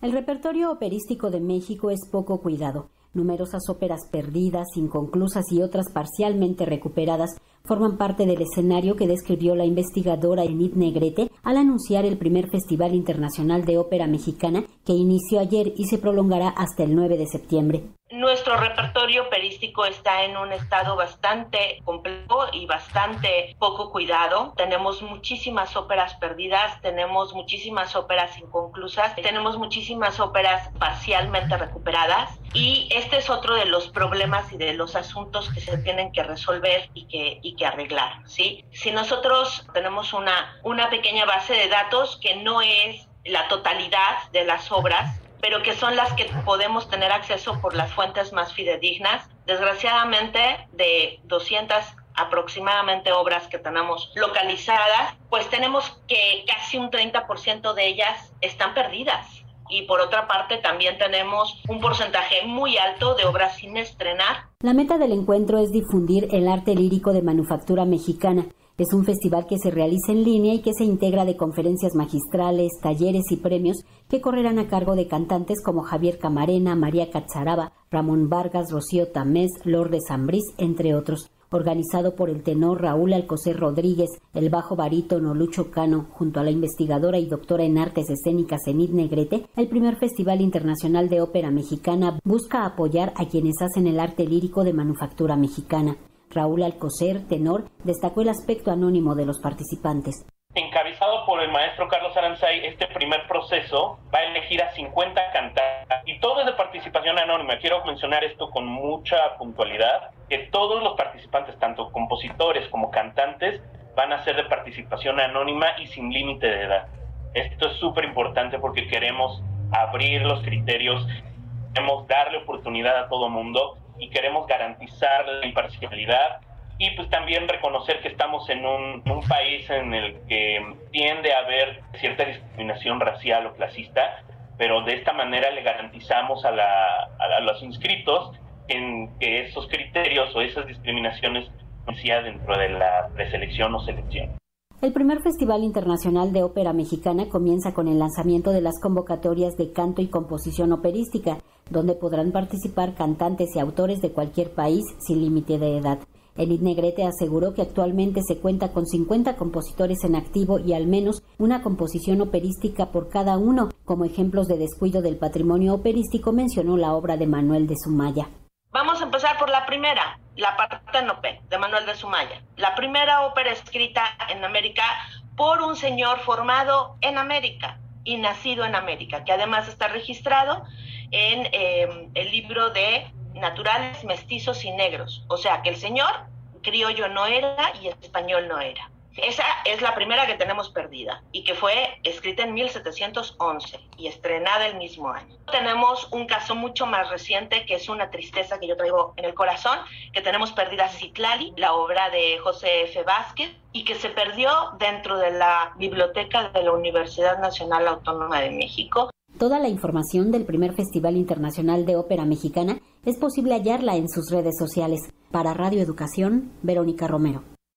El repertorio operístico de México es poco cuidado. Numerosas óperas perdidas, inconclusas y otras parcialmente recuperadas forman parte del escenario que describió la investigadora Enid Negrete al anunciar el primer Festival Internacional de Ópera Mexicana que inició ayer y se prolongará hasta el 9 de septiembre. Nuestro repertorio operístico está en un estado bastante complejo y bastante poco cuidado. Tenemos muchísimas óperas perdidas, tenemos muchísimas óperas inconclusas, tenemos muchísimas óperas parcialmente recuperadas y este es otro de los problemas y de los asuntos que se tienen que resolver y que, y que arreglar. ¿sí? Si nosotros tenemos una, una pequeña base de datos que no es la totalidad de las obras, pero que son las que podemos tener acceso por las fuentes más fidedignas. Desgraciadamente, de 200 aproximadamente obras que tenemos localizadas, pues tenemos que casi un 30% de ellas están perdidas. Y por otra parte, también tenemos un porcentaje muy alto de obras sin estrenar. La meta del encuentro es difundir el arte lírico de manufactura mexicana es un festival que se realiza en línea y que se integra de conferencias magistrales, talleres y premios que correrán a cargo de cantantes como Javier Camarena, María Cacharaba, Ramón Vargas, Rocío Tamés, Lourdes Zambriz, entre otros. Organizado por el tenor Raúl Alcocer Rodríguez, el bajo barítono Lucho Cano, junto a la investigadora y doctora en artes escénicas Enid Negrete, el primer Festival Internacional de Ópera Mexicana busca apoyar a quienes hacen el arte lírico de manufactura mexicana. Raúl Alcocer, tenor, destacó el aspecto anónimo de los participantes. Encabezado por el maestro Carlos Aranzay, este primer proceso va a elegir a 50 cantantes y todo es de participación anónima. Quiero mencionar esto con mucha puntualidad, que todos los participantes, tanto compositores como cantantes, van a ser de participación anónima y sin límite de edad. Esto es súper importante porque queremos abrir los criterios, queremos darle oportunidad a todo mundo y queremos garantizar la imparcialidad y pues también reconocer que estamos en un, país en el que tiende a haber cierta discriminación racial o clasista, pero de esta manera le garantizamos a, a, los inscritos que esos criterios o esas discriminaciones no sean dentro de la preselección o selección. El primer Festival Internacional de Ópera Mexicana comienza con el lanzamiento de las convocatorias de canto y composición operística, donde podrán participar cantantes y autores de cualquier país sin límite de edad. Enid Negrete aseguró que actualmente se cuenta con 50 compositores en activo y al menos una composición operística por cada uno. Como ejemplos de descuido del patrimonio operístico mencionó la obra de Manuel de Sumaya. Vamos a empezar por la primera, la Parténope, de Manuel de Sumaya. La primera ópera escrita en América por un señor formado en América y nacido en América, que además está registrado en em, el libro de Naturales, Mestizos y Negros. O sea, que el señor criollo no era y español no era. Esa es la primera que tenemos perdida y que fue escrita en 1711 y estrenada el mismo año. Tenemos un caso mucho más reciente que es una tristeza que yo traigo en el corazón, que tenemos perdida Citlali, la obra de José F. Vázquez, y que se perdió dentro de la biblioteca de la Universidad Nacional Autónoma de México. Toda la información del primer Festival Internacional de Ópera Mexicana es posible hallarla en sus redes sociales. Para Radio Educación, Verónica Romero.